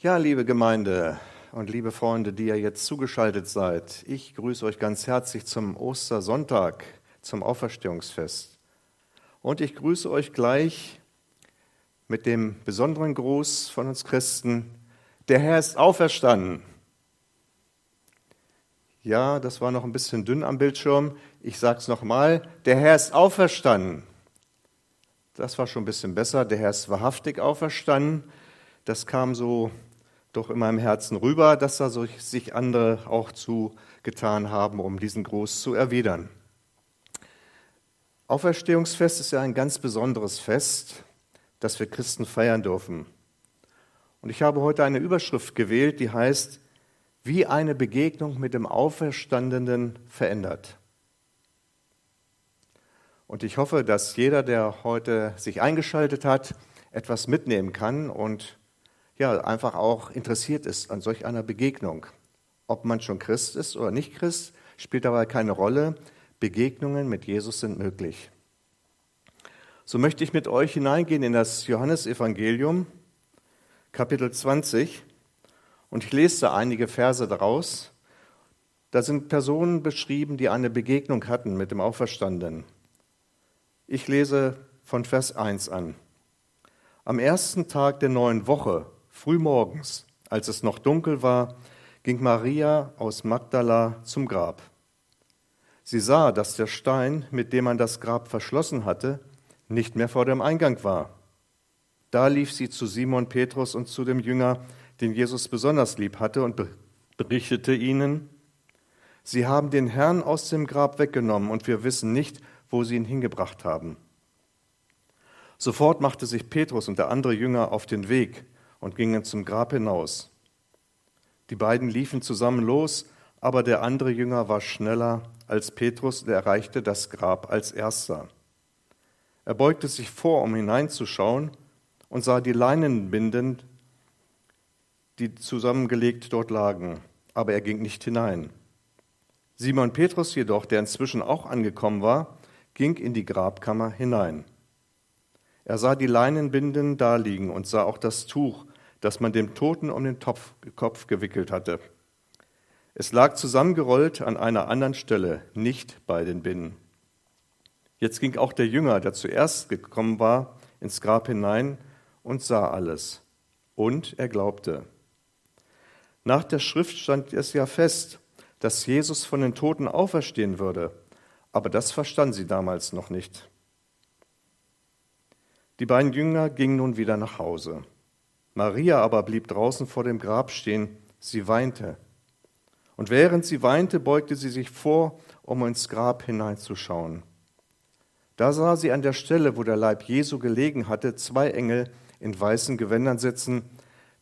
Ja, liebe Gemeinde und liebe Freunde, die ihr jetzt zugeschaltet seid, ich grüße euch ganz herzlich zum Ostersonntag, zum Auferstehungsfest. Und ich grüße euch gleich mit dem besonderen Gruß von uns Christen, der Herr ist auferstanden. Ja, das war noch ein bisschen dünn am Bildschirm. Ich sage es nochmal, der Herr ist auferstanden. Das war schon ein bisschen besser, der Herr ist wahrhaftig auferstanden. Das kam so doch in meinem Herzen rüber, dass da sich andere auch zugetan haben, um diesen Gruß zu erwidern. Auferstehungsfest ist ja ein ganz besonderes Fest, das wir Christen feiern dürfen. Und ich habe heute eine Überschrift gewählt, die heißt, wie eine Begegnung mit dem Auferstandenen verändert. Und ich hoffe, dass jeder, der heute sich eingeschaltet hat, etwas mitnehmen kann und ja, einfach auch interessiert ist an solch einer Begegnung. Ob man schon Christ ist oder nicht Christ, spielt dabei keine Rolle. Begegnungen mit Jesus sind möglich. So möchte ich mit euch hineingehen in das Johannesevangelium, Kapitel 20. Und ich lese da einige Verse daraus. Da sind Personen beschrieben, die eine Begegnung hatten mit dem Auferstandenen. Ich lese von Vers 1 an. Am ersten Tag der neuen Woche Frühmorgens, als es noch dunkel war, ging Maria aus Magdala zum Grab. Sie sah, dass der Stein, mit dem man das Grab verschlossen hatte, nicht mehr vor dem Eingang war. Da lief sie zu Simon Petrus und zu dem Jünger, den Jesus besonders lieb hatte, und berichtete ihnen, Sie haben den Herrn aus dem Grab weggenommen und wir wissen nicht, wo sie ihn hingebracht haben. Sofort machte sich Petrus und der andere Jünger auf den Weg und gingen zum Grab hinaus. Die beiden liefen zusammen los, aber der andere Jünger war schneller als Petrus und erreichte das Grab als erster. Er beugte sich vor, um hineinzuschauen, und sah die Leinenbinden, die zusammengelegt dort lagen, aber er ging nicht hinein. Simon Petrus jedoch, der inzwischen auch angekommen war, ging in die Grabkammer hinein. Er sah die Leinenbinden daliegen und sah auch das Tuch, das man dem Toten um den Topf, Kopf gewickelt hatte. Es lag zusammengerollt an einer anderen Stelle, nicht bei den Binden. Jetzt ging auch der Jünger, der zuerst gekommen war, ins Grab hinein und sah alles. Und er glaubte. Nach der Schrift stand es ja fest, dass Jesus von den Toten auferstehen würde, aber das verstanden sie damals noch nicht. Die beiden Jünger gingen nun wieder nach Hause. Maria aber blieb draußen vor dem Grab stehen, sie weinte. Und während sie weinte, beugte sie sich vor, um ins Grab hineinzuschauen. Da sah sie an der Stelle, wo der Leib Jesu gelegen hatte, zwei Engel in weißen Gewändern sitzen,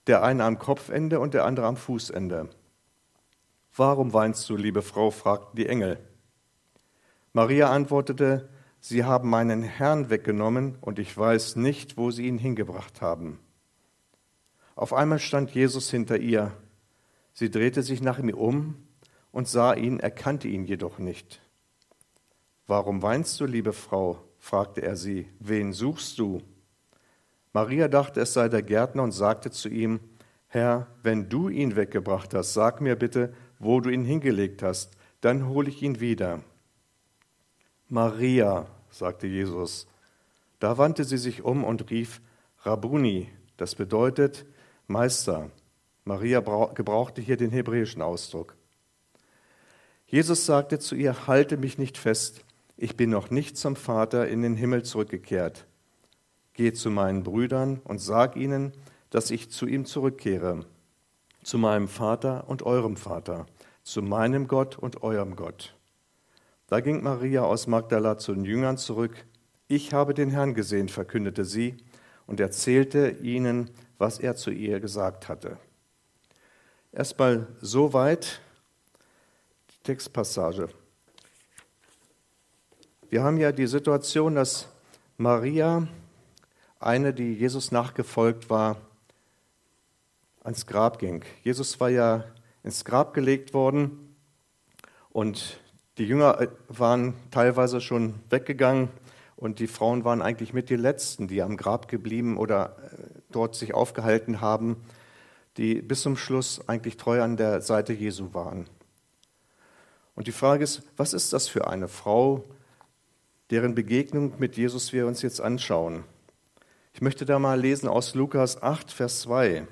der eine am Kopfende und der andere am Fußende. Warum weinst du, liebe Frau? fragten die Engel. Maria antwortete, Sie haben meinen Herrn weggenommen und ich weiß nicht, wo Sie ihn hingebracht haben. Auf einmal stand Jesus hinter ihr. Sie drehte sich nach ihm um und sah ihn, erkannte ihn jedoch nicht. Warum weinst du, liebe Frau? fragte er sie. Wen suchst du? Maria dachte, es sei der Gärtner und sagte zu ihm, Herr, wenn du ihn weggebracht hast, sag mir bitte, wo du ihn hingelegt hast, dann hole ich ihn wieder. Maria, sagte Jesus. Da wandte sie sich um und rief, Rabuni, das bedeutet, Meister. Maria gebrauchte hier den hebräischen Ausdruck. Jesus sagte zu ihr, halte mich nicht fest, ich bin noch nicht zum Vater in den Himmel zurückgekehrt. Geh zu meinen Brüdern und sag ihnen, dass ich zu ihm zurückkehre, zu meinem Vater und eurem Vater, zu meinem Gott und eurem Gott. Da ging Maria aus Magdala zu den Jüngern zurück. Ich habe den Herrn gesehen, verkündete sie und erzählte ihnen, was er zu ihr gesagt hatte. Erstmal soweit die Textpassage. Wir haben ja die Situation, dass Maria, eine, die Jesus nachgefolgt war, ans Grab ging. Jesus war ja ins Grab gelegt worden und die Jünger äh, waren teilweise schon weggegangen und die Frauen waren eigentlich mit die Letzten, die am Grab geblieben oder äh, dort sich aufgehalten haben. die bis zum Schluss eigentlich treu an der Seite Jesu waren. Und die Frage ist, was ist das für eine Frau, deren Begegnung mit Jesus wir uns jetzt anschauen? Ich möchte da mal lesen aus Lukas 8, Vers 2.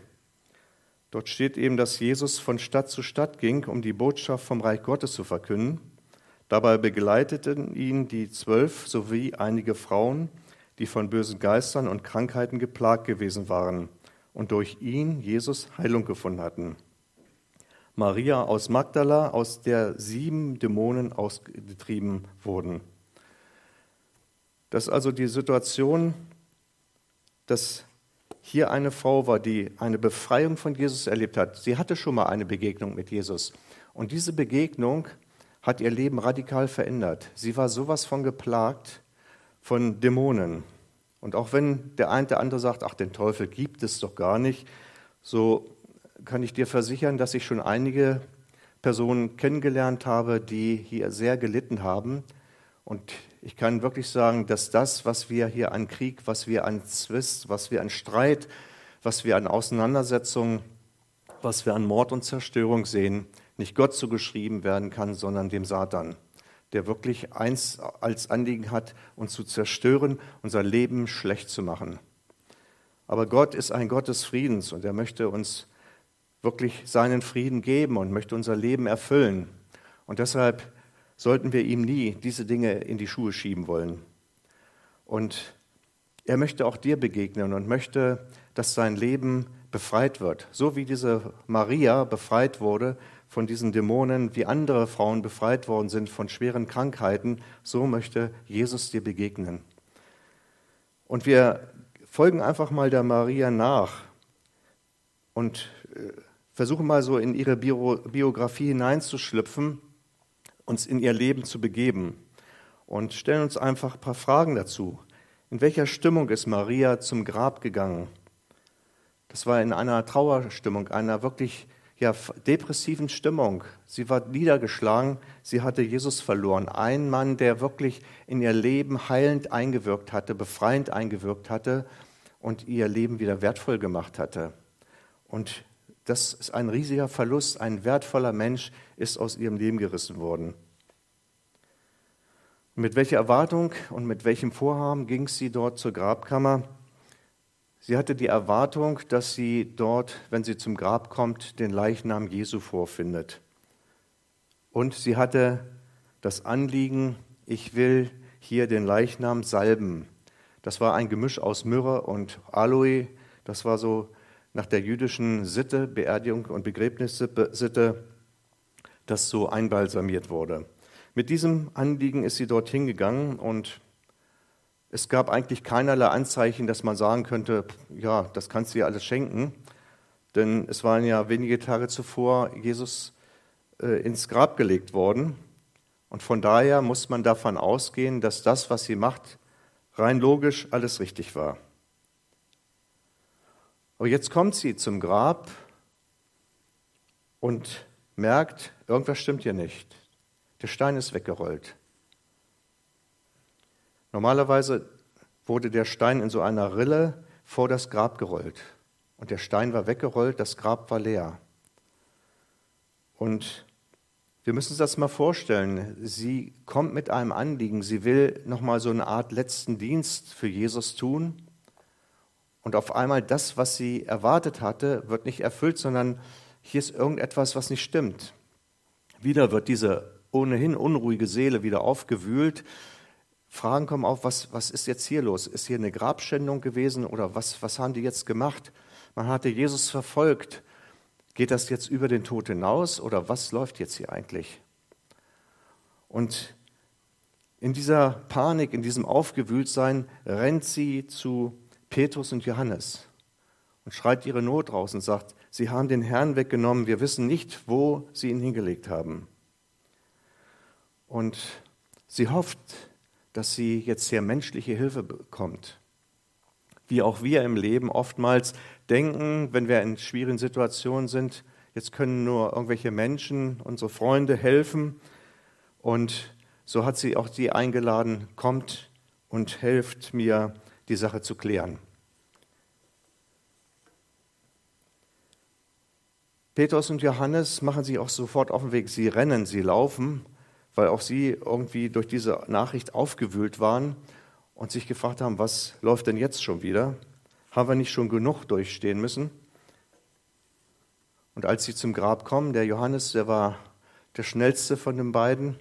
Dort steht eben, dass Jesus von Stadt zu Stadt ging, um die Botschaft vom Reich Gottes zu verkünden. Dabei begleiteten ihn die Zwölf sowie einige Frauen, die von bösen Geistern und Krankheiten geplagt gewesen waren und durch ihn Jesus Heilung gefunden hatten. Maria aus Magdala, aus der sieben Dämonen ausgetrieben wurden. Das ist also die Situation, dass hier eine Frau war, die eine Befreiung von Jesus erlebt hat. Sie hatte schon mal eine Begegnung mit Jesus. Und diese Begegnung hat ihr Leben radikal verändert. Sie war sowas von geplagt von Dämonen. Und auch wenn der eine oder andere sagt, ach, den Teufel gibt es doch gar nicht, so kann ich dir versichern, dass ich schon einige Personen kennengelernt habe, die hier sehr gelitten haben. Und ich kann wirklich sagen, dass das, was wir hier an Krieg, was wir an Zwist, was wir an Streit, was wir an Auseinandersetzungen, was wir an Mord und Zerstörung sehen, nicht Gott zugeschrieben werden kann, sondern dem Satan der wirklich eins als Anliegen hat, uns zu zerstören, unser Leben schlecht zu machen. Aber Gott ist ein Gott des Friedens und er möchte uns wirklich seinen Frieden geben und möchte unser Leben erfüllen. Und deshalb sollten wir ihm nie diese Dinge in die Schuhe schieben wollen. Und er möchte auch dir begegnen und möchte, dass sein Leben befreit wird. So wie diese Maria befreit wurde von diesen Dämonen, wie andere Frauen befreit worden sind von schweren Krankheiten, so möchte Jesus dir begegnen. Und wir folgen einfach mal der Maria nach und äh, versuchen mal so in ihre Biografie hineinzuschlüpfen, uns in ihr Leben zu begeben und stellen uns einfach ein paar Fragen dazu. In welcher Stimmung ist Maria zum Grab gegangen? Das war in einer Trauerstimmung, einer wirklich ja, depressiven Stimmung. Sie war niedergeschlagen, sie hatte Jesus verloren. Ein Mann, der wirklich in ihr Leben heilend eingewirkt hatte, befreiend eingewirkt hatte und ihr Leben wieder wertvoll gemacht hatte. Und das ist ein riesiger Verlust. Ein wertvoller Mensch ist aus ihrem Leben gerissen worden. Mit welcher Erwartung und mit welchem Vorhaben ging sie dort zur Grabkammer? Sie hatte die Erwartung, dass sie dort, wenn sie zum Grab kommt, den Leichnam Jesu vorfindet. Und sie hatte das Anliegen, ich will hier den Leichnam salben. Das war ein Gemisch aus Myrrhe und Aloe. Das war so nach der jüdischen Sitte, Beerdigung und Begräbnissitte, das so einbalsamiert wurde. Mit diesem Anliegen ist sie dorthin gegangen und es gab eigentlich keinerlei Anzeichen, dass man sagen könnte, ja, das kannst du dir alles schenken. Denn es waren ja wenige Tage zuvor Jesus äh, ins Grab gelegt worden. Und von daher muss man davon ausgehen, dass das, was sie macht, rein logisch alles richtig war. Aber jetzt kommt sie zum Grab und merkt, irgendwas stimmt hier nicht. Der Stein ist weggerollt. Normalerweise wurde der Stein in so einer Rille vor das Grab gerollt. Und der Stein war weggerollt, das Grab war leer. Und wir müssen uns das mal vorstellen. Sie kommt mit einem Anliegen. Sie will nochmal so eine Art letzten Dienst für Jesus tun. Und auf einmal das, was sie erwartet hatte, wird nicht erfüllt, sondern hier ist irgendetwas, was nicht stimmt. Wieder wird diese ohnehin unruhige Seele wieder aufgewühlt Fragen kommen auf, was, was ist jetzt hier los? Ist hier eine Grabschändung gewesen oder was, was haben die jetzt gemacht? Man hatte Jesus verfolgt. Geht das jetzt über den Tod hinaus oder was läuft jetzt hier eigentlich? Und in dieser Panik, in diesem Aufgewühltsein rennt sie zu Petrus und Johannes und schreit ihre Not raus und sagt, sie haben den Herrn weggenommen, wir wissen nicht, wo sie ihn hingelegt haben. Und sie hofft, dass sie jetzt hier menschliche Hilfe bekommt. Wie auch wir im Leben oftmals denken, wenn wir in schwierigen Situationen sind, jetzt können nur irgendwelche Menschen, unsere Freunde helfen. Und so hat sie auch die eingeladen, kommt und helft mir, die Sache zu klären. Petrus und Johannes machen sich auch sofort auf den Weg. Sie rennen, sie laufen, weil auch sie irgendwie durch diese Nachricht aufgewühlt waren und sich gefragt haben, was läuft denn jetzt schon wieder? Haben wir nicht schon genug durchstehen müssen? Und als sie zum Grab kommen, der Johannes, der war der schnellste von den beiden,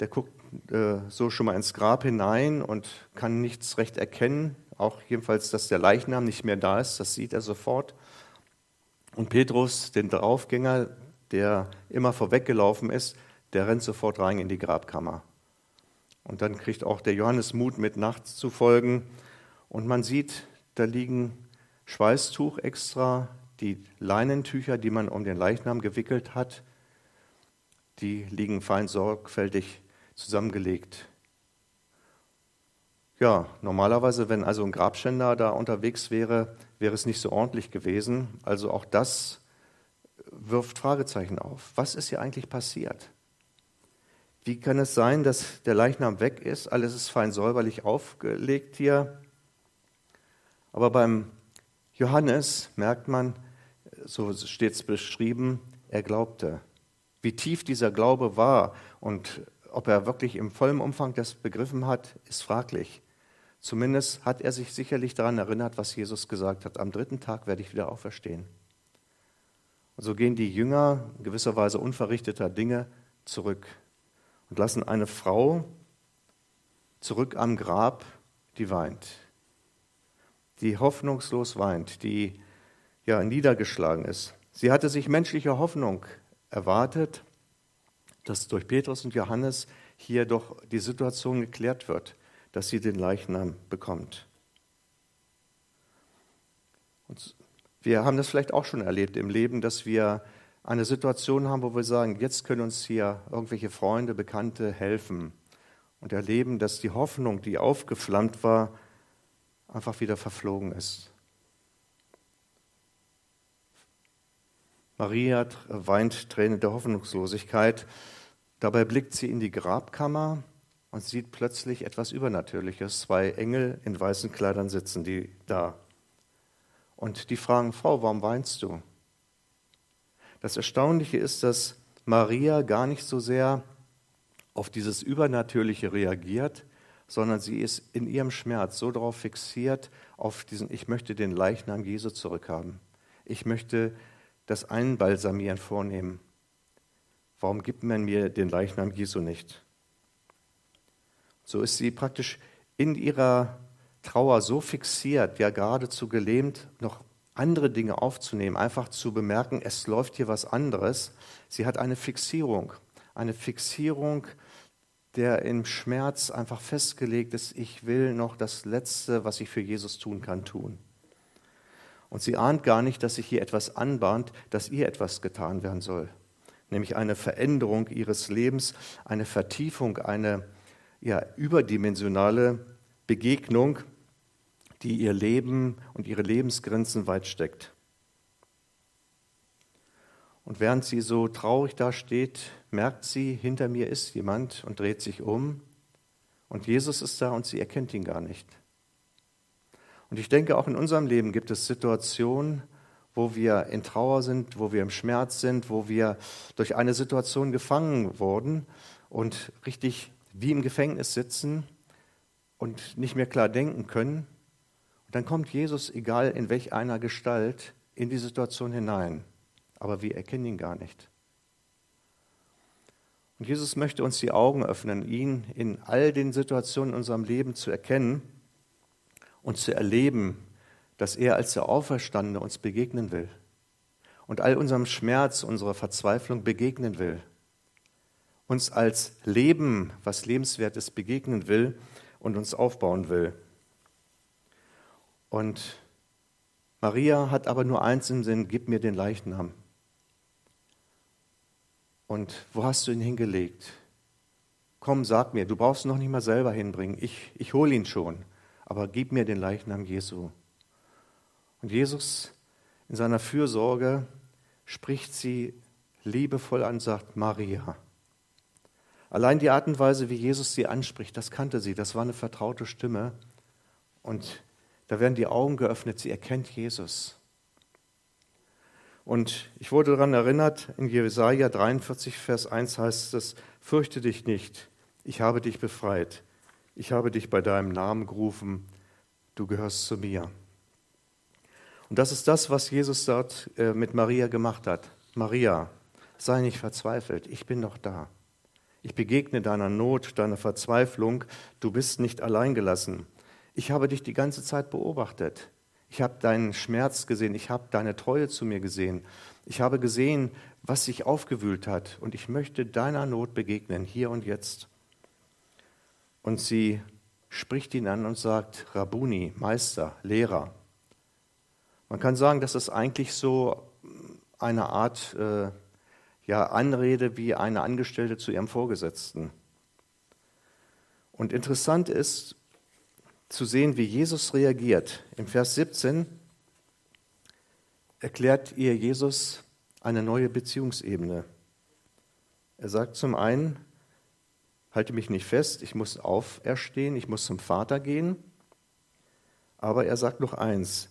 der guckt äh, so schon mal ins Grab hinein und kann nichts recht erkennen, auch jedenfalls, dass der Leichnam nicht mehr da ist, das sieht er sofort. Und Petrus, den Draufgänger, der immer vorweggelaufen ist, der rennt sofort rein in die Grabkammer. Und dann kriegt auch der Johannes Mut, mit nachts zu folgen. Und man sieht, da liegen Schweißtuch extra, die Leinentücher, die man um den Leichnam gewickelt hat, die liegen fein sorgfältig zusammengelegt. Ja, normalerweise, wenn also ein Grabschänder da unterwegs wäre, wäre es nicht so ordentlich gewesen. Also auch das wirft Fragezeichen auf. Was ist hier eigentlich passiert? Wie kann es sein, dass der Leichnam weg ist? Alles ist fein säuberlich aufgelegt hier. Aber beim Johannes merkt man, so steht es beschrieben, er glaubte. Wie tief dieser Glaube war und ob er wirklich im vollen Umfang das begriffen hat, ist fraglich. Zumindest hat er sich sicherlich daran erinnert, was Jesus gesagt hat. Am dritten Tag werde ich wieder auferstehen. Und so gehen die Jünger in gewisser Weise unverrichteter Dinge zurück und lassen eine Frau zurück am Grab, die weint die hoffnungslos weint, die ja niedergeschlagen ist. Sie hatte sich menschliche Hoffnung erwartet, dass durch Petrus und Johannes hier doch die Situation geklärt wird, dass sie den Leichnam bekommt. Und wir haben das vielleicht auch schon erlebt im Leben, dass wir eine Situation haben, wo wir sagen, jetzt können uns hier irgendwelche Freunde, Bekannte helfen und erleben, dass die Hoffnung, die aufgeflammt war, einfach wieder verflogen ist. Maria weint Tränen der Hoffnungslosigkeit. Dabei blickt sie in die Grabkammer und sieht plötzlich etwas Übernatürliches. Zwei Engel in weißen Kleidern sitzen die da. Und die fragen, Frau, warum weinst du? Das Erstaunliche ist, dass Maria gar nicht so sehr auf dieses Übernatürliche reagiert, sondern sie ist in ihrem Schmerz so darauf fixiert, auf diesen, ich möchte den Leichnam Jesu zurückhaben. Ich möchte das Einbalsamieren vornehmen. Warum gibt man mir den Leichnam Jesu nicht? So ist sie praktisch in ihrer Trauer so fixiert, ja geradezu gelähmt, noch andere Dinge aufzunehmen, einfach zu bemerken, es läuft hier was anderes. Sie hat eine Fixierung, eine Fixierung der im Schmerz einfach festgelegt ist, ich will noch das Letzte, was ich für Jesus tun kann, tun. Und sie ahnt gar nicht, dass sich hier etwas anbahnt, dass ihr etwas getan werden soll. Nämlich eine Veränderung ihres Lebens, eine Vertiefung, eine ja, überdimensionale Begegnung, die ihr Leben und ihre Lebensgrenzen weit steckt. Und während sie so traurig da steht, merkt sie, hinter mir ist jemand und dreht sich um. Und Jesus ist da und sie erkennt ihn gar nicht. Und ich denke, auch in unserem Leben gibt es Situationen, wo wir in Trauer sind, wo wir im Schmerz sind, wo wir durch eine Situation gefangen wurden und richtig wie im Gefängnis sitzen und nicht mehr klar denken können. Dann kommt Jesus, egal in welch einer Gestalt, in die Situation hinein aber wir erkennen ihn gar nicht. Und Jesus möchte uns die Augen öffnen, ihn in all den Situationen in unserem Leben zu erkennen und zu erleben, dass er als der Auferstandene uns begegnen will und all unserem Schmerz, unserer Verzweiflung begegnen will, uns als Leben, was lebenswert ist, begegnen will und uns aufbauen will. Und Maria hat aber nur eins im Sinn, gib mir den Leichnam. Und wo hast du ihn hingelegt? Komm, sag mir, du brauchst ihn noch nicht mal selber hinbringen. Ich, ich hole ihn schon. Aber gib mir den Leichnam Jesu. Und Jesus in seiner Fürsorge spricht sie liebevoll an, sagt Maria. Allein die Art und Weise, wie Jesus sie anspricht, das kannte sie, das war eine vertraute Stimme. Und da werden die Augen geöffnet, sie erkennt Jesus. Und ich wurde daran erinnert, in Jesaja 43, Vers 1 heißt es, fürchte dich nicht, ich habe dich befreit, ich habe dich bei deinem Namen gerufen, du gehörst zu mir. Und das ist das, was Jesus dort äh, mit Maria gemacht hat. Maria, sei nicht verzweifelt, ich bin doch da. Ich begegne deiner Not, deiner Verzweiflung, du bist nicht allein gelassen. Ich habe dich die ganze Zeit beobachtet. Ich habe deinen Schmerz gesehen, ich habe deine Treue zu mir gesehen. Ich habe gesehen, was sich aufgewühlt hat und ich möchte deiner Not begegnen, hier und jetzt. Und sie spricht ihn an und sagt, Rabuni, Meister, Lehrer. Man kann sagen, das ist eigentlich so eine Art äh, ja, Anrede wie eine Angestellte zu ihrem Vorgesetzten. Und interessant ist zu sehen, wie Jesus reagiert. Im Vers 17 erklärt ihr Jesus eine neue Beziehungsebene. Er sagt zum einen, halte mich nicht fest, ich muss auferstehen, ich muss zum Vater gehen. Aber er sagt noch eins,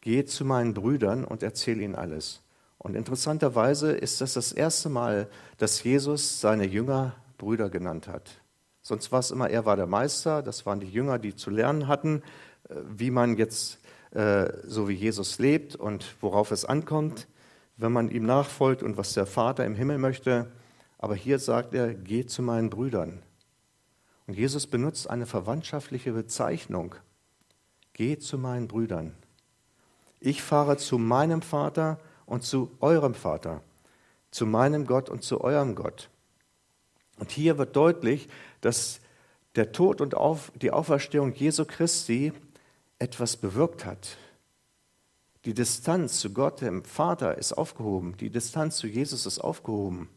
geh zu meinen Brüdern und erzähl ihnen alles. Und interessanterweise ist das das erste Mal, dass Jesus seine Jünger Brüder genannt hat. Sonst war es immer, er war der Meister, das waren die Jünger, die zu lernen hatten, äh, wie man jetzt äh, so wie Jesus lebt und worauf es ankommt, wenn man ihm nachfolgt und was der Vater im Himmel möchte. Aber hier sagt er, geh zu meinen Brüdern. Und Jesus benutzt eine verwandtschaftliche Bezeichnung. Geh zu meinen Brüdern. Ich fahre zu meinem Vater und zu eurem Vater, zu meinem Gott und zu eurem Gott. Und hier wird deutlich, dass der Tod und die Auferstehung Jesu Christi etwas bewirkt hat. Die Distanz zu Gott, dem Vater, ist aufgehoben. Die Distanz zu Jesus ist aufgehoben.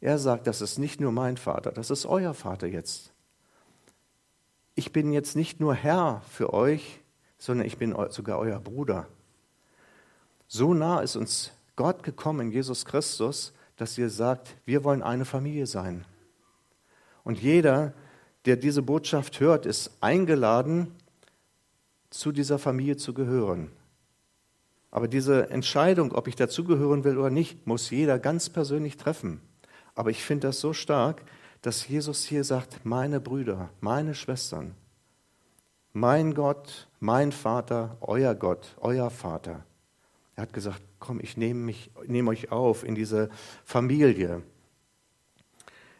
Er sagt, das ist nicht nur mein Vater, das ist euer Vater jetzt. Ich bin jetzt nicht nur Herr für euch, sondern ich bin sogar euer Bruder. So nah ist uns Gott gekommen, Jesus Christus, dass ihr sagt, wir wollen eine Familie sein. Und jeder, der diese Botschaft hört, ist eingeladen, zu dieser Familie zu gehören. Aber diese Entscheidung, ob ich dazugehören will oder nicht, muss jeder ganz persönlich treffen. Aber ich finde das so stark, dass Jesus hier sagt, meine Brüder, meine Schwestern, mein Gott, mein Vater, euer Gott, euer Vater. Er hat gesagt, komm, ich nehme, mich, nehme euch auf in diese Familie.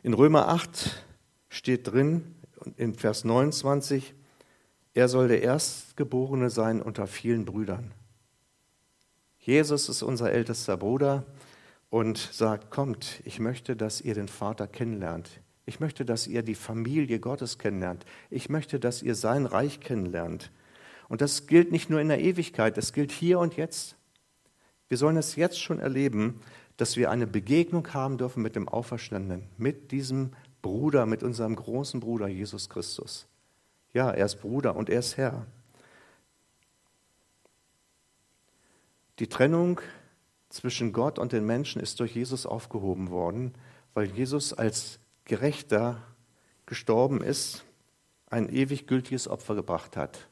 In Römer 8 steht drin, in Vers 29, er soll der Erstgeborene sein unter vielen Brüdern. Jesus ist unser ältester Bruder und sagt, kommt, ich möchte, dass ihr den Vater kennenlernt. Ich möchte, dass ihr die Familie Gottes kennenlernt. Ich möchte, dass ihr sein Reich kennenlernt. Und das gilt nicht nur in der Ewigkeit, das gilt hier und jetzt. Wir sollen es jetzt schon erleben, dass wir eine Begegnung haben dürfen mit dem Auferstandenen, mit diesem Bruder, mit unserem großen Bruder Jesus Christus. Ja, er ist Bruder und er ist Herr. Die Trennung zwischen Gott und den Menschen ist durch Jesus aufgehoben worden, weil Jesus als Gerechter gestorben ist, ein ewig gültiges Opfer gebracht hat.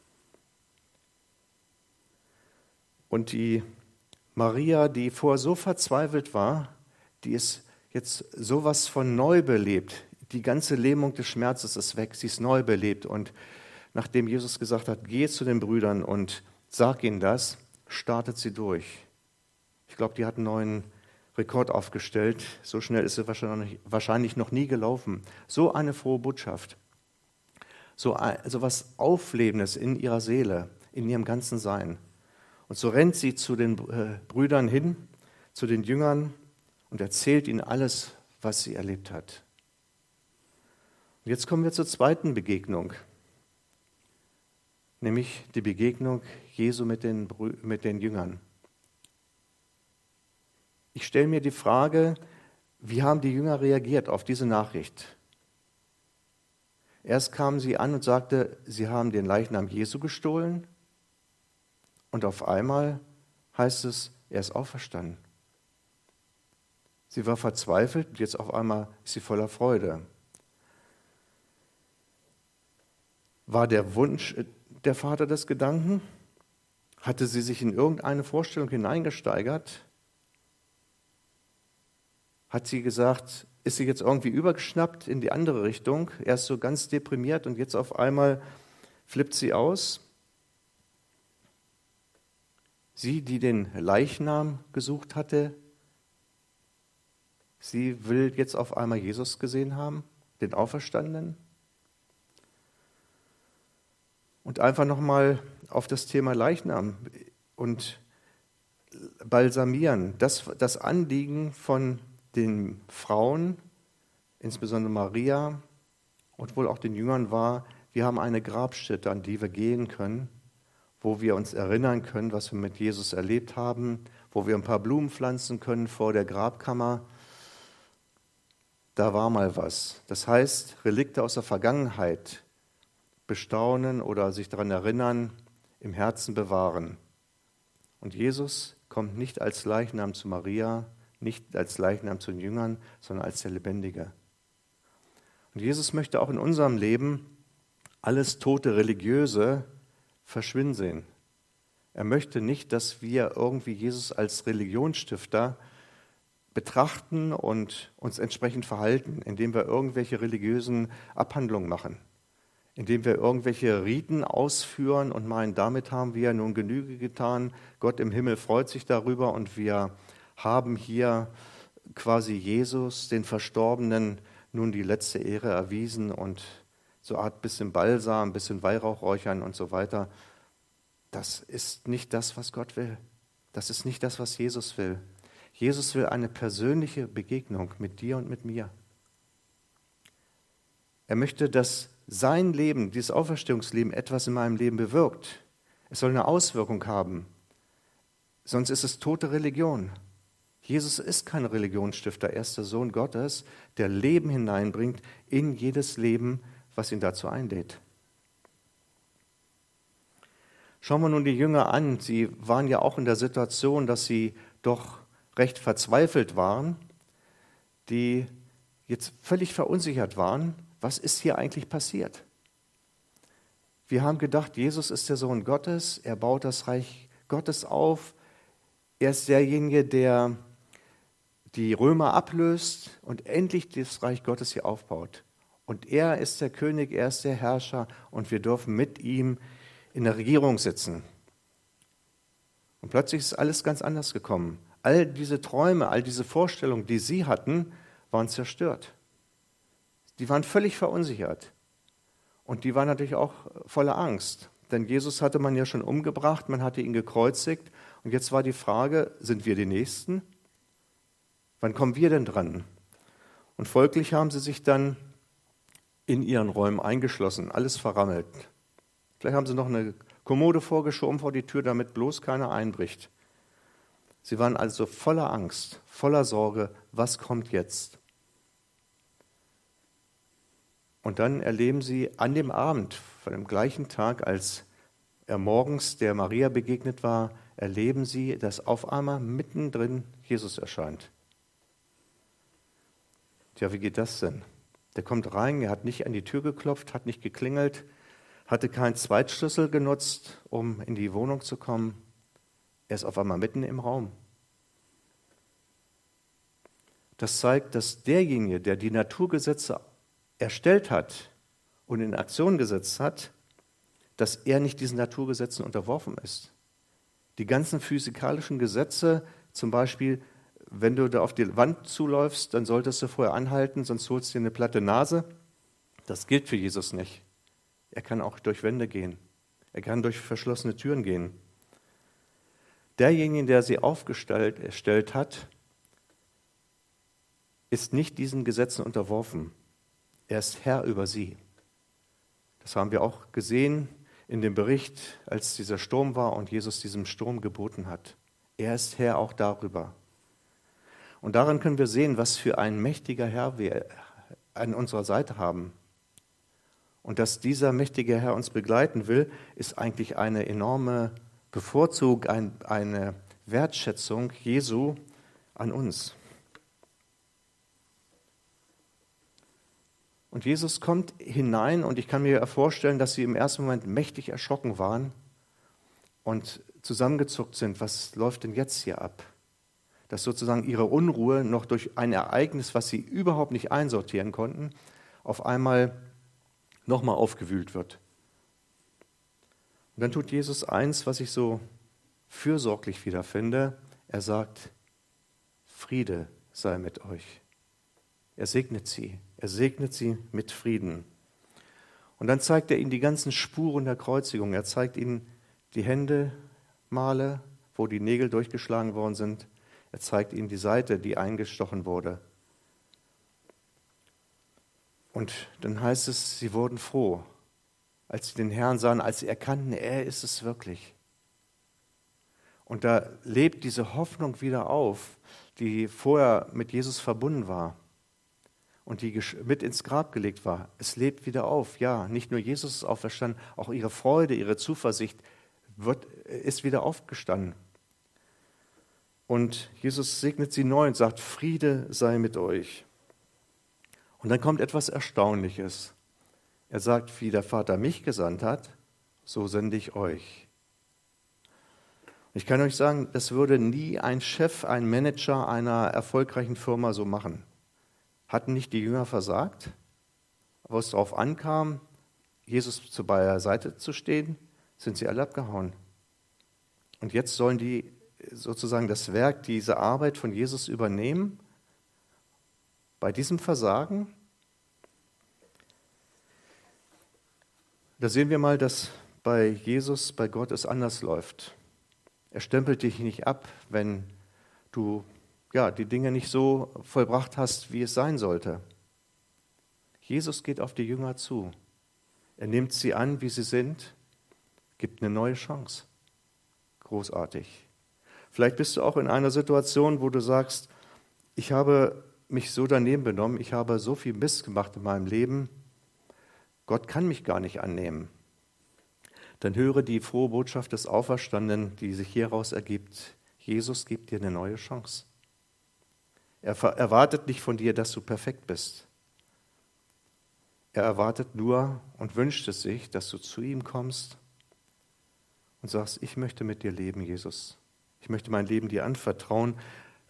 Und die Maria, die vorher so verzweifelt war, die ist jetzt sowas von neu belebt. Die ganze Lähmung des Schmerzes ist weg, sie ist neu belebt. Und nachdem Jesus gesagt hat, geh zu den Brüdern und sag ihnen das, startet sie durch. Ich glaube, die hat einen neuen Rekord aufgestellt. So schnell ist sie wahrscheinlich noch nie gelaufen. So eine frohe Botschaft. So, so was Auflebendes in ihrer Seele, in ihrem ganzen Sein. Und so rennt sie zu den äh, Brüdern hin, zu den Jüngern und erzählt ihnen alles, was sie erlebt hat. Und jetzt kommen wir zur zweiten Begegnung, nämlich die Begegnung Jesu mit den, mit den Jüngern. Ich stelle mir die Frage, wie haben die Jünger reagiert auf diese Nachricht? Erst kamen sie an und sagte, sie haben den Leichnam Jesu gestohlen und auf einmal heißt es, er ist auferstanden. Sie war verzweifelt und jetzt auf einmal ist sie voller Freude. War der Wunsch der Vater des Gedanken? Hatte sie sich in irgendeine Vorstellung hineingesteigert? hat sie gesagt, ist sie jetzt irgendwie übergeschnappt in die andere Richtung, erst so ganz deprimiert und jetzt auf einmal flippt sie aus. Sie, die den Leichnam gesucht hatte, sie will jetzt auf einmal Jesus gesehen haben, den Auferstandenen. Und einfach nochmal auf das Thema Leichnam und Balsamieren, das, das Anliegen von den Frauen, insbesondere Maria und wohl auch den Jüngern war, wir haben eine Grabstätte, an die wir gehen können, wo wir uns erinnern können, was wir mit Jesus erlebt haben, wo wir ein paar Blumen pflanzen können vor der Grabkammer. Da war mal was. Das heißt, Relikte aus der Vergangenheit bestaunen oder sich daran erinnern, im Herzen bewahren. Und Jesus kommt nicht als Leichnam zu Maria, nicht als Leichnam zu den Jüngern, sondern als der Lebendige. Und Jesus möchte auch in unserem Leben alles tote Religiöse verschwinden sehen. Er möchte nicht, dass wir irgendwie Jesus als Religionsstifter betrachten und uns entsprechend verhalten, indem wir irgendwelche religiösen Abhandlungen machen, indem wir irgendwelche Riten ausführen und meinen, damit haben wir nun Genüge getan, Gott im Himmel freut sich darüber und wir haben hier quasi Jesus, den Verstorbenen, nun die letzte Ehre erwiesen und so eine Art bisschen Balsam, bisschen Weihrauch räuchern und so weiter. Das ist nicht das, was Gott will. Das ist nicht das, was Jesus will. Jesus will eine persönliche Begegnung mit dir und mit mir. Er möchte, dass sein Leben, dieses Auferstehungsleben, etwas in meinem Leben bewirkt. Es soll eine Auswirkung haben. Sonst ist es tote Religion. Jesus ist kein Religionsstifter, er ist der Sohn Gottes, der Leben hineinbringt in jedes Leben, was ihn dazu einlädt. Schauen wir nun die Jünger an. Sie waren ja auch in der Situation, dass sie doch recht verzweifelt waren, die jetzt völlig verunsichert waren. Was ist hier eigentlich passiert? Wir haben gedacht, Jesus ist der Sohn Gottes, er baut das Reich Gottes auf, er ist derjenige, der die Römer ablöst und endlich das Reich Gottes hier aufbaut. Und er ist der König, er ist der Herrscher und wir dürfen mit ihm in der Regierung sitzen. Und plötzlich ist alles ganz anders gekommen. All diese Träume, all diese Vorstellungen, die sie hatten, waren zerstört. Die waren völlig verunsichert. Und die waren natürlich auch voller Angst. Denn Jesus hatte man ja schon umgebracht, man hatte ihn gekreuzigt. Und jetzt war die Frage, sind wir die Nächsten? Wann kommen wir denn dran? Und folglich haben sie sich dann in ihren Räumen eingeschlossen, alles verrammelt. Vielleicht haben sie noch eine Kommode vorgeschoben vor die Tür, damit bloß keiner einbricht. Sie waren also voller Angst, voller Sorge, was kommt jetzt? Und dann erleben sie an dem Abend, von dem gleichen Tag, als er morgens der Maria begegnet war, erleben sie, dass auf einmal mittendrin Jesus erscheint. Tja, wie geht das denn? Der kommt rein, er hat nicht an die Tür geklopft, hat nicht geklingelt, hatte keinen Zweitschlüssel genutzt, um in die Wohnung zu kommen. Er ist auf einmal mitten im Raum. Das zeigt, dass derjenige, der die Naturgesetze erstellt hat und in Aktion gesetzt hat, dass er nicht diesen Naturgesetzen unterworfen ist. Die ganzen physikalischen Gesetze, zum Beispiel wenn du da auf die Wand zuläufst, dann solltest du vorher anhalten, sonst holst du dir eine platte Nase. Das gilt für Jesus nicht. Er kann auch durch Wände gehen. Er kann durch verschlossene Türen gehen. Derjenige, der sie aufgestellt hat, ist nicht diesen Gesetzen unterworfen. Er ist Herr über sie. Das haben wir auch gesehen in dem Bericht, als dieser Sturm war und Jesus diesem Sturm geboten hat. Er ist Herr auch darüber. Und daran können wir sehen, was für ein mächtiger Herr wir an unserer Seite haben. Und dass dieser mächtige Herr uns begleiten will, ist eigentlich eine enorme Bevorzugung, eine Wertschätzung Jesu an uns. Und Jesus kommt hinein und ich kann mir vorstellen, dass sie im ersten Moment mächtig erschrocken waren und zusammengezuckt sind. Was läuft denn jetzt hier ab? dass sozusagen ihre Unruhe noch durch ein Ereignis, was sie überhaupt nicht einsortieren konnten, auf einmal nochmal aufgewühlt wird. Und dann tut Jesus eins, was ich so fürsorglich wiederfinde. Er sagt, Friede sei mit euch. Er segnet sie. Er segnet sie mit Frieden. Und dann zeigt er ihnen die ganzen Spuren der Kreuzigung. Er zeigt ihnen die Hände, Male, wo die Nägel durchgeschlagen worden sind. Er zeigt ihnen die Seite, die eingestochen wurde. Und dann heißt es, sie wurden froh, als sie den Herrn sahen, als sie erkannten, er ist es wirklich. Und da lebt diese Hoffnung wieder auf, die vorher mit Jesus verbunden war und die mit ins Grab gelegt war. Es lebt wieder auf. Ja, nicht nur Jesus ist auferstanden, auch ihre Freude, ihre Zuversicht wird, ist wieder aufgestanden. Und Jesus segnet sie neu und sagt, Friede sei mit euch. Und dann kommt etwas Erstaunliches. Er sagt, wie der Vater mich gesandt hat, so sende ich euch. Ich kann euch sagen, das würde nie ein Chef, ein Manager einer erfolgreichen Firma so machen. Hatten nicht die Jünger versagt, wo es darauf ankam, Jesus zu Seite zu stehen, sind sie alle abgehauen. Und jetzt sollen die sozusagen das Werk, diese Arbeit von Jesus übernehmen. Bei diesem Versagen, da sehen wir mal, dass bei Jesus, bei Gott es anders läuft. Er stempelt dich nicht ab, wenn du ja, die Dinge nicht so vollbracht hast, wie es sein sollte. Jesus geht auf die Jünger zu. Er nimmt sie an, wie sie sind, gibt eine neue Chance. Großartig. Vielleicht bist du auch in einer Situation, wo du sagst, ich habe mich so daneben benommen, ich habe so viel Mist gemacht in meinem Leben, Gott kann mich gar nicht annehmen. Dann höre die frohe Botschaft des Auferstandenen, die sich hieraus ergibt. Jesus gibt dir eine neue Chance. Er erwartet nicht von dir, dass du perfekt bist. Er erwartet nur und wünscht es sich, dass du zu ihm kommst und sagst, ich möchte mit dir leben, Jesus. Ich möchte mein Leben dir anvertrauen.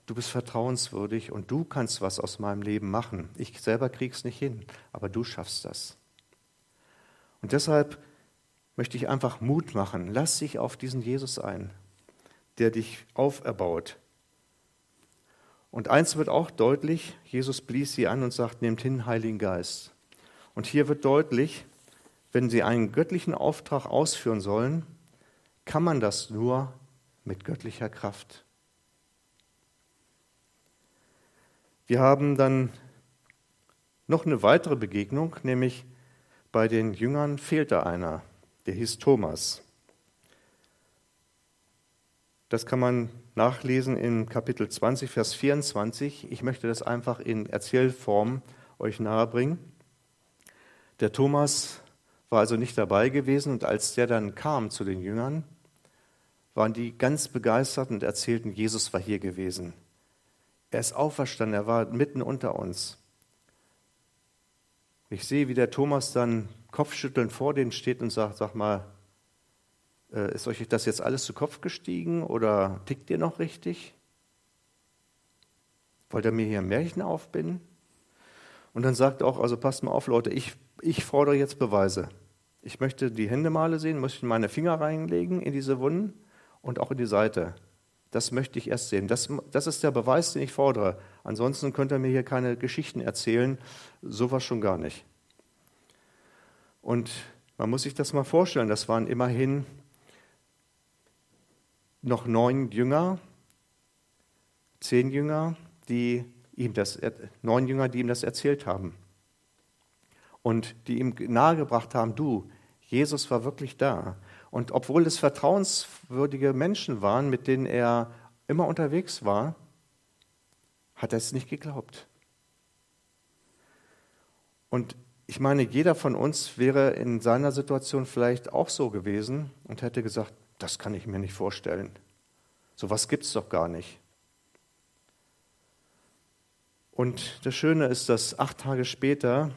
Du bist vertrauenswürdig und du kannst was aus meinem Leben machen. Ich selber krieg's nicht hin, aber du schaffst das. Und deshalb möchte ich einfach Mut machen. Lass dich auf diesen Jesus ein, der dich auferbaut, und eins wird auch deutlich, Jesus blies sie an und sagt, nehmt hin, Heiligen Geist. Und hier wird deutlich, wenn sie einen göttlichen Auftrag ausführen sollen, kann man das nur mit göttlicher Kraft. Wir haben dann noch eine weitere Begegnung, nämlich bei den Jüngern fehlte einer, der hieß Thomas. Das kann man nachlesen in Kapitel 20, Vers 24. Ich möchte das einfach in Erzählform euch nahebringen. Der Thomas war also nicht dabei gewesen und als der dann kam zu den Jüngern, waren die ganz begeistert und erzählten, Jesus war hier gewesen. Er ist auferstanden, er war mitten unter uns. Ich sehe, wie der Thomas dann kopfschüttelnd vor denen steht und sagt, sag mal, ist euch das jetzt alles zu Kopf gestiegen oder tickt ihr noch richtig? Wollt ihr mir hier ein Märchen aufbinden? Und dann sagt auch, also passt mal auf, Leute, ich, ich fordere jetzt Beweise. Ich möchte die Händemale sehen, möchte meine Finger reinlegen in diese Wunden und auch in die Seite. Das möchte ich erst sehen. Das, das ist der Beweis, den ich fordere. Ansonsten könnt ihr mir hier keine Geschichten erzählen. Sowas schon gar nicht. Und man muss sich das mal vorstellen. Das waren immerhin noch neun Jünger, zehn Jünger, die ihm das, neun Jünger, die ihm das erzählt haben und die ihm nahegebracht haben, du, Jesus war wirklich da. Und obwohl es vertrauenswürdige Menschen waren, mit denen er immer unterwegs war, hat er es nicht geglaubt. Und ich meine, jeder von uns wäre in seiner Situation vielleicht auch so gewesen und hätte gesagt, das kann ich mir nicht vorstellen. So was gibt es doch gar nicht. Und das Schöne ist, dass acht Tage später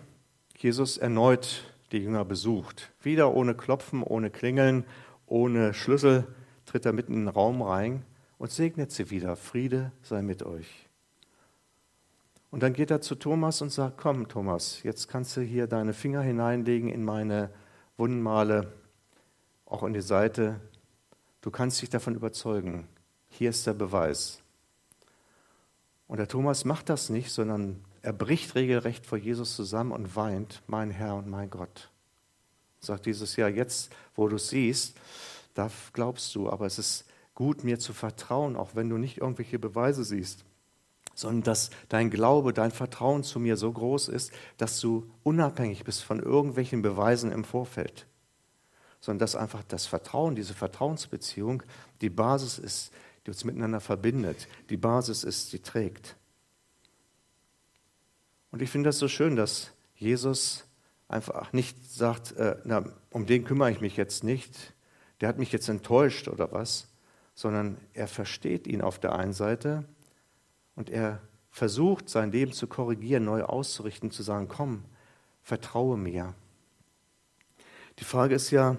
Jesus erneut die Jünger besucht. Wieder ohne Klopfen, ohne Klingeln, ohne Schlüssel tritt er mitten in den Raum rein und segnet sie wieder. Friede sei mit euch. Und dann geht er zu Thomas und sagt, komm Thomas, jetzt kannst du hier deine Finger hineinlegen in meine Wundenmale, auch in die Seite. Du kannst dich davon überzeugen. Hier ist der Beweis. Und der Thomas macht das nicht, sondern er bricht regelrecht vor Jesus zusammen und weint, mein Herr und mein Gott. Sagt dieses Jahr, jetzt, wo du siehst, da glaubst du, aber es ist gut, mir zu vertrauen, auch wenn du nicht irgendwelche Beweise siehst, sondern dass dein Glaube, dein Vertrauen zu mir so groß ist, dass du unabhängig bist von irgendwelchen Beweisen im Vorfeld, sondern dass einfach das Vertrauen, diese Vertrauensbeziehung die Basis ist, die uns miteinander verbindet, die Basis ist, die trägt. Und ich finde das so schön, dass Jesus einfach nicht sagt, äh, na, um den kümmere ich mich jetzt nicht, der hat mich jetzt enttäuscht oder was, sondern er versteht ihn auf der einen Seite und er versucht, sein Leben zu korrigieren, neu auszurichten, zu sagen, komm, vertraue mir. Die Frage ist ja,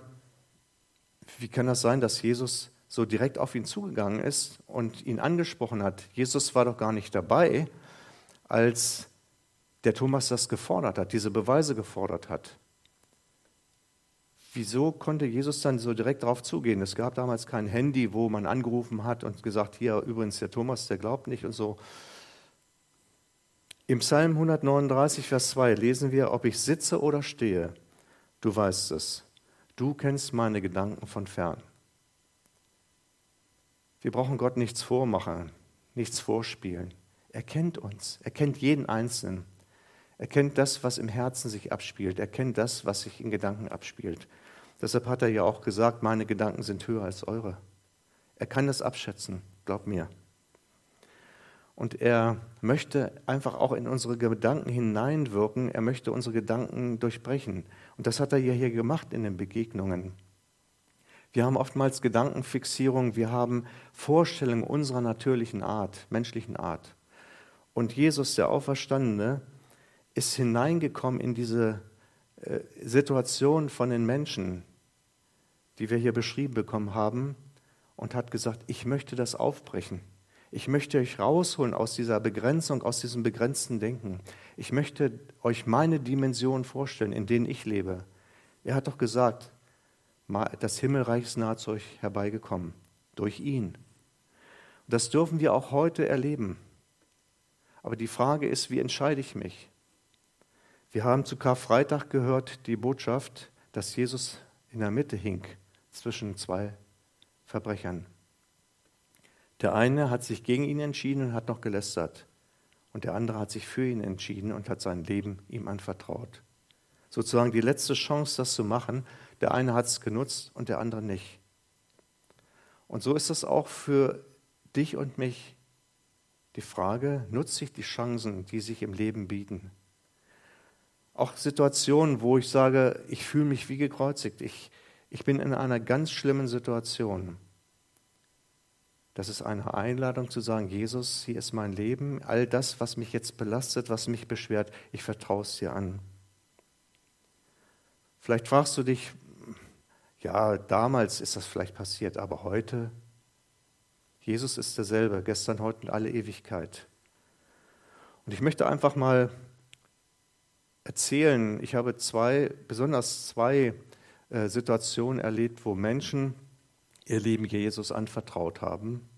wie kann das sein, dass Jesus so direkt auf ihn zugegangen ist und ihn angesprochen hat? Jesus war doch gar nicht dabei, als der Thomas das gefordert hat, diese Beweise gefordert hat. Wieso konnte Jesus dann so direkt darauf zugehen? Es gab damals kein Handy, wo man angerufen hat und gesagt, hier übrigens der Thomas, der glaubt nicht und so. Im Psalm 139, Vers 2 lesen wir, ob ich sitze oder stehe, du weißt es. Du kennst meine Gedanken von fern. Wir brauchen Gott nichts vormachen, nichts vorspielen. Er kennt uns, er kennt jeden Einzelnen. Er kennt das, was im Herzen sich abspielt. Er kennt das, was sich in Gedanken abspielt. Deshalb hat er ja auch gesagt, meine Gedanken sind höher als eure. Er kann das abschätzen, glaub mir. Und er möchte einfach auch in unsere Gedanken hineinwirken. Er möchte unsere Gedanken durchbrechen. Und das hat er ja hier gemacht in den Begegnungen. Wir haben oftmals Gedankenfixierung, wir haben Vorstellungen unserer natürlichen Art, menschlichen Art. Und Jesus, der Auferstandene, ist hineingekommen in diese äh, Situation von den Menschen, die wir hier beschrieben bekommen haben, und hat gesagt, ich möchte das aufbrechen. Ich möchte euch rausholen aus dieser Begrenzung, aus diesem begrenzten Denken. Ich möchte euch meine Dimensionen vorstellen, in denen ich lebe. Er hat doch gesagt, das Himmelreich ist nahe zu euch herbeigekommen, durch ihn. Das dürfen wir auch heute erleben. Aber die Frage ist, wie entscheide ich mich? Wir haben zu Karfreitag gehört die Botschaft, dass Jesus in der Mitte hing zwischen zwei Verbrechern. Der eine hat sich gegen ihn entschieden und hat noch gelästert. Und der andere hat sich für ihn entschieden und hat sein Leben ihm anvertraut. Sozusagen die letzte Chance, das zu machen. Der eine hat es genutzt und der andere nicht. Und so ist es auch für dich und mich die Frage, nutze ich die Chancen, die sich im Leben bieten? Auch Situationen, wo ich sage, ich fühle mich wie gekreuzigt. Ich, ich bin in einer ganz schlimmen Situation. Das ist eine Einladung zu sagen, Jesus, hier ist mein Leben. All das, was mich jetzt belastet, was mich beschwert, ich vertraue es dir an. Vielleicht fragst du dich, ja, damals ist das vielleicht passiert, aber heute, Jesus ist derselbe, gestern, heute und alle Ewigkeit. Und ich möchte einfach mal erzählen. Ich habe zwei, besonders zwei äh, Situationen erlebt, wo Menschen ihr Leben Jesus anvertraut haben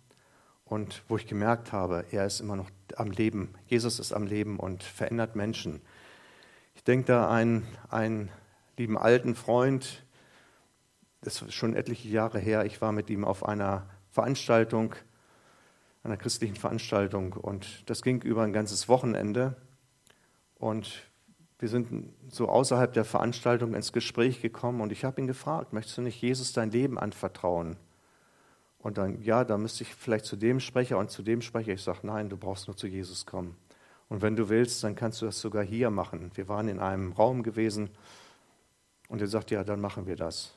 und wo ich gemerkt habe, er ist immer noch am Leben. Jesus ist am Leben und verändert Menschen. Ich denke da an einen lieben alten Freund, das ist schon etliche Jahre her. Ich war mit ihm auf einer Veranstaltung, einer christlichen Veranstaltung und das ging über ein ganzes Wochenende. Und wir sind so außerhalb der Veranstaltung ins Gespräch gekommen und ich habe ihn gefragt, möchtest du nicht Jesus dein Leben anvertrauen? Und dann, ja, da müsste ich vielleicht zu dem Sprecher und zu dem Sprecher. Ich sage, nein, du brauchst nur zu Jesus kommen. Und wenn du willst, dann kannst du das sogar hier machen. Wir waren in einem Raum gewesen und er sagt, ja, dann machen wir das.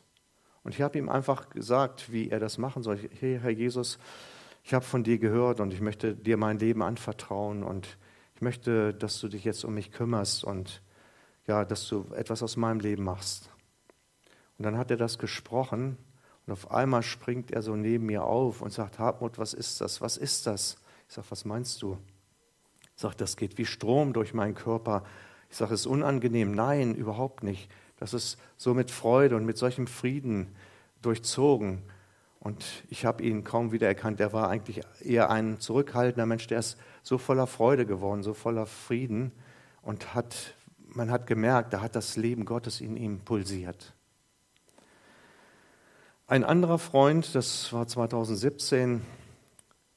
Und ich habe ihm einfach gesagt, wie er das machen soll. Hey, Herr Jesus, ich habe von dir gehört und ich möchte dir mein Leben anvertrauen und ich möchte, dass du dich jetzt um mich kümmerst und ja, dass du etwas aus meinem Leben machst. Und dann hat er das gesprochen und auf einmal springt er so neben mir auf und sagt, Hartmut, was ist das? Was ist das? Ich sage, was meinst du? Er sagt, das geht wie Strom durch meinen Körper. Ich sage, es ist unangenehm. Nein, überhaupt nicht. Das ist so mit Freude und mit solchem Frieden durchzogen. Und ich habe ihn kaum wiedererkannt. Er war eigentlich eher ein zurückhaltender Mensch, der ist so voller Freude geworden, so voller Frieden. Und hat, man hat gemerkt, da hat das Leben Gottes in ihm pulsiert. Ein anderer Freund, das war 2017,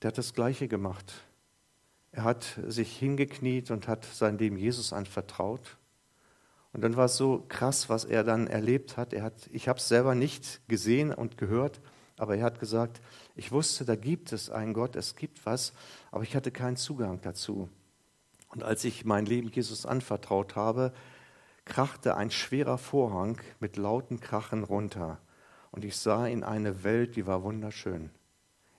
der hat das Gleiche gemacht. Er hat sich hingekniet und hat sein Leben Jesus anvertraut. Und dann war es so krass, was er dann erlebt hat. Er hat ich habe es selber nicht gesehen und gehört, aber er hat gesagt, ich wusste, da gibt es einen Gott, es gibt was, aber ich hatte keinen Zugang dazu. Und als ich mein Leben Jesus anvertraut habe, krachte ein schwerer Vorhang mit lauten Krachen runter und ich sah in eine Welt, die war wunderschön,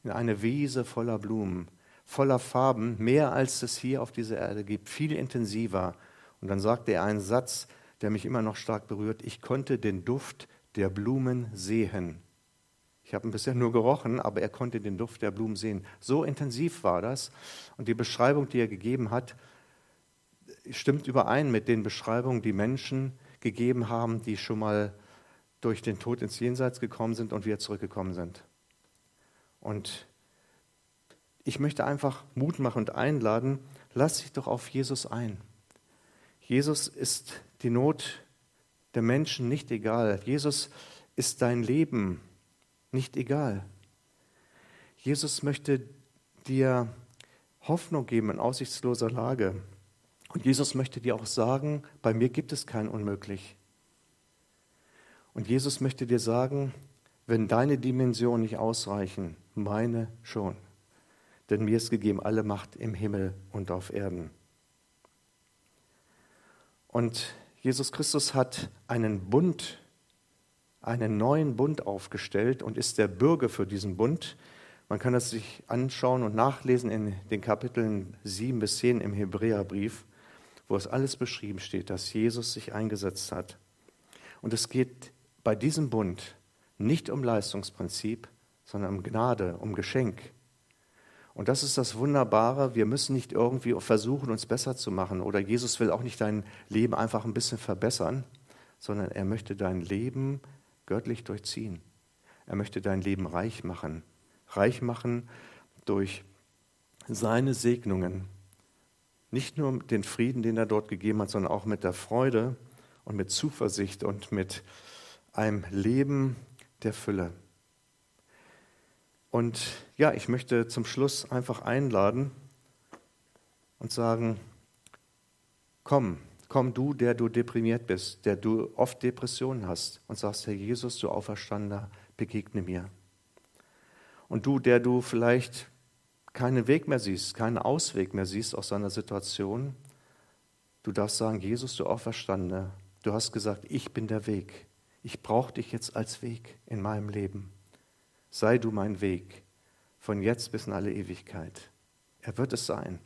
in eine Wiese voller Blumen, voller Farben, mehr als es hier auf dieser Erde gibt, viel intensiver. Und dann sagte er einen Satz, der mich immer noch stark berührt, ich konnte den Duft der Blumen sehen. Ich habe ihn bisher nur gerochen, aber er konnte den Duft der Blumen sehen. So intensiv war das. Und die Beschreibung, die er gegeben hat, stimmt überein mit den Beschreibungen, die Menschen gegeben haben, die schon mal durch den Tod ins Jenseits gekommen sind und wieder zurückgekommen sind. Und ich möchte einfach Mut machen und einladen, lass dich doch auf Jesus ein. Jesus ist die Not der Menschen nicht egal. Jesus ist dein Leben nicht egal. Jesus möchte dir Hoffnung geben in aussichtsloser Lage. Und Jesus möchte dir auch sagen, bei mir gibt es kein Unmöglich. Und Jesus möchte dir sagen, wenn deine Dimensionen nicht ausreichen, meine schon. Denn mir ist gegeben alle Macht im Himmel und auf Erden. Und Jesus Christus hat einen Bund, einen neuen Bund aufgestellt und ist der Bürger für diesen Bund. Man kann das sich anschauen und nachlesen in den Kapiteln 7 bis 10 im Hebräerbrief, wo es alles beschrieben steht, dass Jesus sich eingesetzt hat. Und es geht bei diesem Bund nicht um Leistungsprinzip, sondern um Gnade, um Geschenk. Und das ist das Wunderbare. Wir müssen nicht irgendwie versuchen, uns besser zu machen. Oder Jesus will auch nicht dein Leben einfach ein bisschen verbessern, sondern er möchte dein Leben göttlich durchziehen. Er möchte dein Leben reich machen. Reich machen durch seine Segnungen. Nicht nur den Frieden, den er dort gegeben hat, sondern auch mit der Freude und mit Zuversicht und mit einem Leben der Fülle. Und ja, ich möchte zum Schluss einfach einladen und sagen, komm, komm du, der du deprimiert bist, der du oft Depressionen hast und sagst, Herr Jesus, du Auferstandener, begegne mir. Und du, der du vielleicht keinen Weg mehr siehst, keinen Ausweg mehr siehst aus seiner Situation, du darfst sagen, Jesus, du Auferstandener, du hast gesagt, ich bin der Weg, ich brauche dich jetzt als Weg in meinem Leben. Sei du mein Weg von jetzt bis in alle Ewigkeit. Er wird es sein.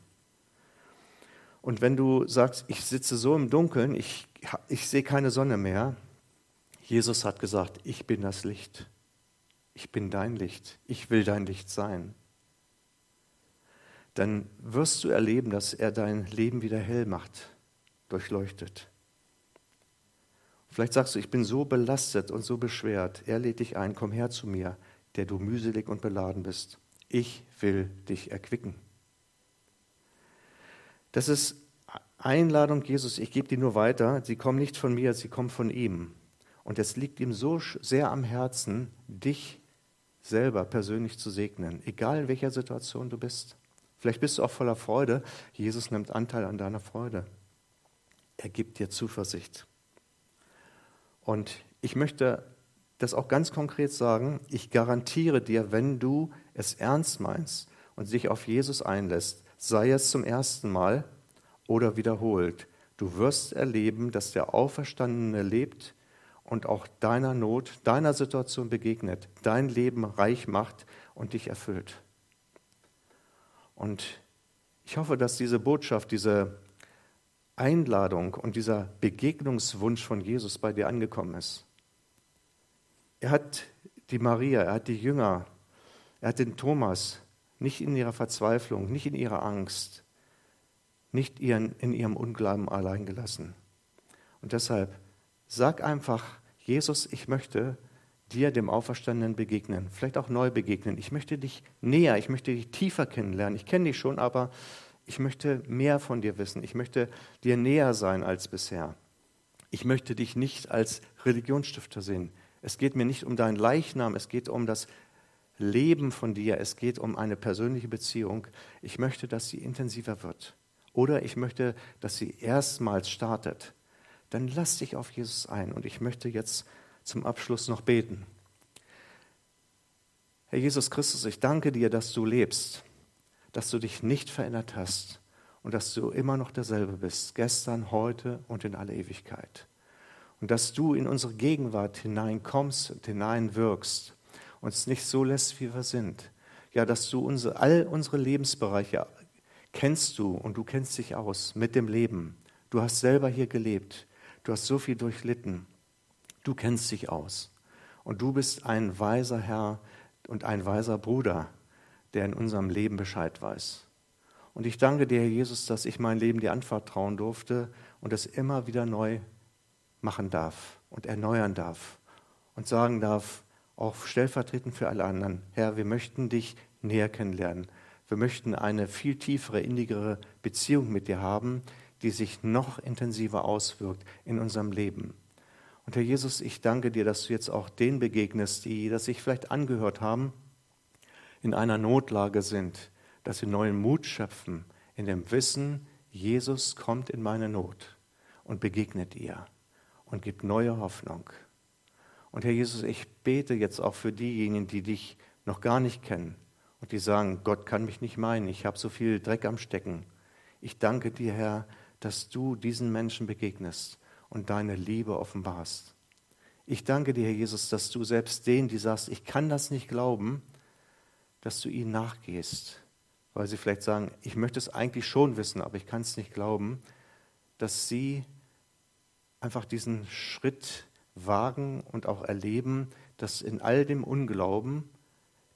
Und wenn du sagst, ich sitze so im Dunkeln, ich, ich sehe keine Sonne mehr, Jesus hat gesagt, ich bin das Licht. Ich bin dein Licht. Ich will dein Licht sein. Dann wirst du erleben, dass er dein Leben wieder hell macht, durchleuchtet. Vielleicht sagst du, ich bin so belastet und so beschwert. Er lädt dich ein, komm her zu mir, der du mühselig und beladen bist. Ich will dich erquicken. Das ist Einladung Jesus, ich gebe die nur weiter. Sie kommen nicht von mir, sie kommen von ihm. Und es liegt ihm so sehr am Herzen, dich selber persönlich zu segnen, egal in welcher Situation du bist. Vielleicht bist du auch voller Freude. Jesus nimmt Anteil an deiner Freude. Er gibt dir Zuversicht. Und ich möchte das auch ganz konkret sagen, ich garantiere dir, wenn du es ernst meinst und dich auf Jesus einlässt, sei es zum ersten Mal oder wiederholt, du wirst erleben, dass der Auferstandene lebt und auch deiner Not, deiner Situation begegnet, dein Leben reich macht und dich erfüllt. Und ich hoffe, dass diese Botschaft, diese Einladung und dieser Begegnungswunsch von Jesus bei dir angekommen ist. Er hat die Maria, er hat die Jünger, er hat den Thomas nicht in ihrer Verzweiflung, nicht in ihrer Angst, nicht in ihrem Unglauben allein gelassen. Und deshalb sag einfach, Jesus, ich möchte dir, dem Auferstandenen, begegnen, vielleicht auch neu begegnen. Ich möchte dich näher, ich möchte dich tiefer kennenlernen. Ich kenne dich schon, aber ich möchte mehr von dir wissen. Ich möchte dir näher sein als bisher. Ich möchte dich nicht als Religionsstifter sehen. Es geht mir nicht um deinen Leichnam, es geht um das Leben von dir, es geht um eine persönliche Beziehung. Ich möchte, dass sie intensiver wird. Oder ich möchte, dass sie erstmals startet. Dann lass dich auf Jesus ein. Und ich möchte jetzt zum Abschluss noch beten. Herr Jesus Christus, ich danke dir, dass du lebst, dass du dich nicht verändert hast und dass du immer noch derselbe bist, gestern, heute und in alle Ewigkeit. Und dass du in unsere Gegenwart hineinkommst und hineinwirkst, uns nicht so lässt, wie wir sind. Ja, dass du unsere, all unsere Lebensbereiche kennst du und du kennst dich aus mit dem Leben. Du hast selber hier gelebt. Du hast so viel durchlitten. Du kennst dich aus. Und du bist ein weiser Herr und ein weiser Bruder, der in unserem Leben Bescheid weiß. Und ich danke dir, Herr Jesus, dass ich mein Leben dir anvertrauen durfte und es immer wieder neu machen darf und erneuern darf und sagen darf, auch stellvertretend für alle anderen, Herr, wir möchten dich näher kennenlernen. Wir möchten eine viel tiefere, innigere Beziehung mit dir haben, die sich noch intensiver auswirkt in unserem Leben. Und Herr Jesus, ich danke dir, dass du jetzt auch denen begegnest, die das sich vielleicht angehört haben, in einer Notlage sind, dass sie neuen Mut schöpfen in dem Wissen, Jesus kommt in meine Not und begegnet ihr und gibt neue Hoffnung. Und Herr Jesus, ich bete jetzt auch für diejenigen, die dich noch gar nicht kennen und die sagen, Gott kann mich nicht meinen, ich habe so viel Dreck am Stecken. Ich danke dir, Herr, dass du diesen Menschen begegnest und deine Liebe offenbarst. Ich danke dir, Herr Jesus, dass du selbst denen, die sagst, ich kann das nicht glauben, dass du ihnen nachgehst weil sie vielleicht sagen, ich möchte es eigentlich schon wissen, aber ich kann es nicht glauben, dass sie einfach diesen Schritt wagen und auch erleben, dass in all dem Unglauben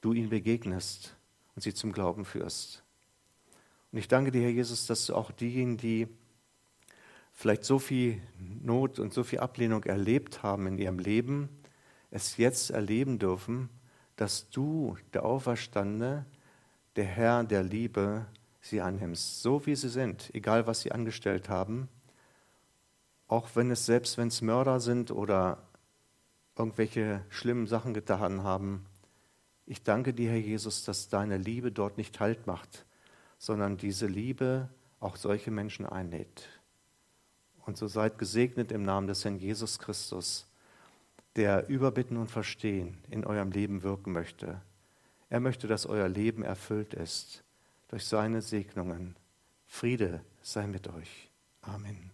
du ihnen begegnest und sie zum Glauben führst. Und ich danke dir, Herr Jesus, dass du auch diejenigen, die vielleicht so viel Not und so viel Ablehnung erlebt haben in ihrem Leben, es jetzt erleben dürfen, dass du, der Auferstandene, der Herr der Liebe sie annimmst, so wie sie sind, egal was sie angestellt haben, auch wenn es selbst wenn es Mörder sind oder irgendwelche schlimmen Sachen getan haben. Ich danke dir, Herr Jesus, dass deine Liebe dort nicht Halt macht, sondern diese Liebe auch solche Menschen einlädt. Und so seid gesegnet im Namen des Herrn Jesus Christus, der überbitten und verstehen in eurem Leben wirken möchte. Er möchte, dass euer Leben erfüllt ist durch seine Segnungen. Friede sei mit euch. Amen.